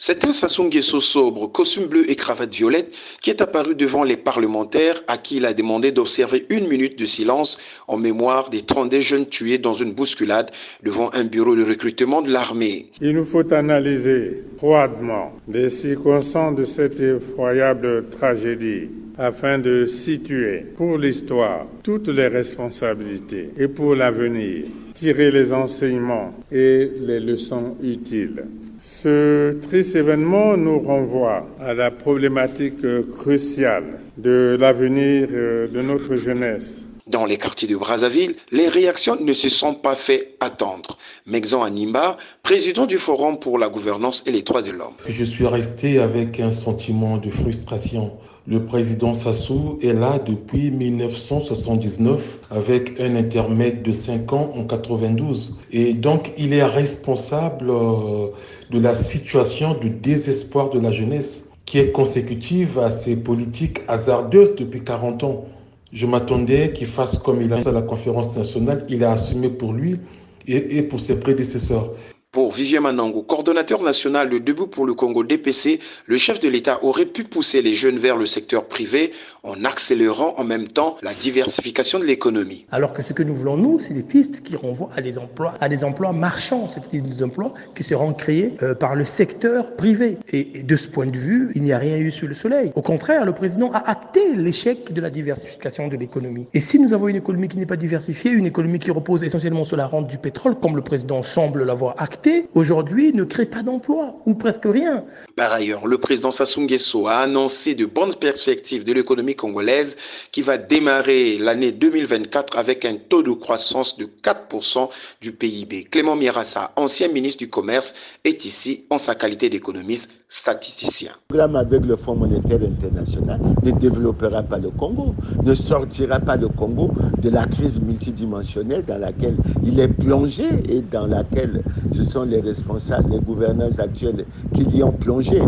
C'est un Sassou Nguesso sobre, costume bleu et cravate violette, qui est apparu devant les parlementaires à qui il a demandé d'observer une minute de silence en mémoire des 32 jeunes tués dans une bousculade devant un bureau de recrutement de l'armée. Il nous faut analyser froidement les circonstances de cette effroyable tragédie afin de situer pour l'histoire toutes les responsabilités et pour l'avenir tirer les enseignements et les leçons utiles. Ce triste événement nous renvoie à la problématique cruciale de l'avenir de notre jeunesse. Dans les quartiers de Brazzaville, les réactions ne se sont pas fait attendre. Mexon Animba, président du Forum pour la gouvernance et les droits de l'homme. Je suis resté avec un sentiment de frustration le président Sassou est là depuis 1979 avec un intermède de 5 ans en 92. Et donc, il est responsable euh, de la situation de désespoir de la jeunesse qui est consécutive à ces politiques hasardeuses depuis 40 ans. Je m'attendais qu'il fasse comme il a fait à la conférence nationale, il a assumé pour lui et pour ses prédécesseurs. Pour Vivien Manango, coordonnateur national de Debout pour le Congo DPC, le chef de l'État aurait pu pousser les jeunes vers le secteur privé en accélérant en même temps la diversification de l'économie. Alors que ce que nous voulons, nous, c'est des pistes qui renvoient à des emplois, à des emplois marchands, c'est-à-dire des emplois qui seront créés euh, par le secteur privé. Et, et, de ce point de vue, il n'y a rien eu sur le soleil. Au contraire, le président a acté l'échec de la diversification de l'économie. Et si nous avons une économie qui n'est pas diversifiée, une économie qui repose essentiellement sur la rente du pétrole, comme le président semble l'avoir acté, aujourd'hui ne crée pas d'emploi ou presque rien. Par ailleurs, le président Sassou Nguesso a annoncé de bonnes perspectives de l'économie congolaise qui va démarrer l'année 2024 avec un taux de croissance de 4% du PIB. Clément Mirassa, ancien ministre du Commerce, est ici en sa qualité d'économiste statisticien. Le programme avec le Fonds monétaire international ne développera pas le Congo, ne sortira pas le Congo de la crise multidimensionnelle dans laquelle il est plongé et dans laquelle ce sont les responsables, les gouverneurs actuels qui y ont plongé.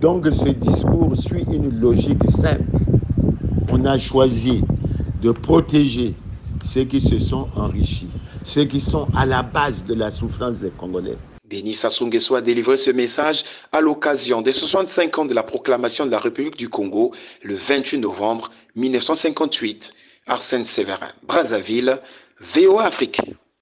Donc ce discours suit une logique simple. On a choisi de protéger ceux qui se sont enrichis, ceux qui sont à la base de la souffrance des Congolais. Béni Sassou a délivré ce message à l'occasion des 65 ans de la proclamation de la République du Congo le 28 novembre 1958. Arsène Séverin, Brazzaville, VOA Afrique.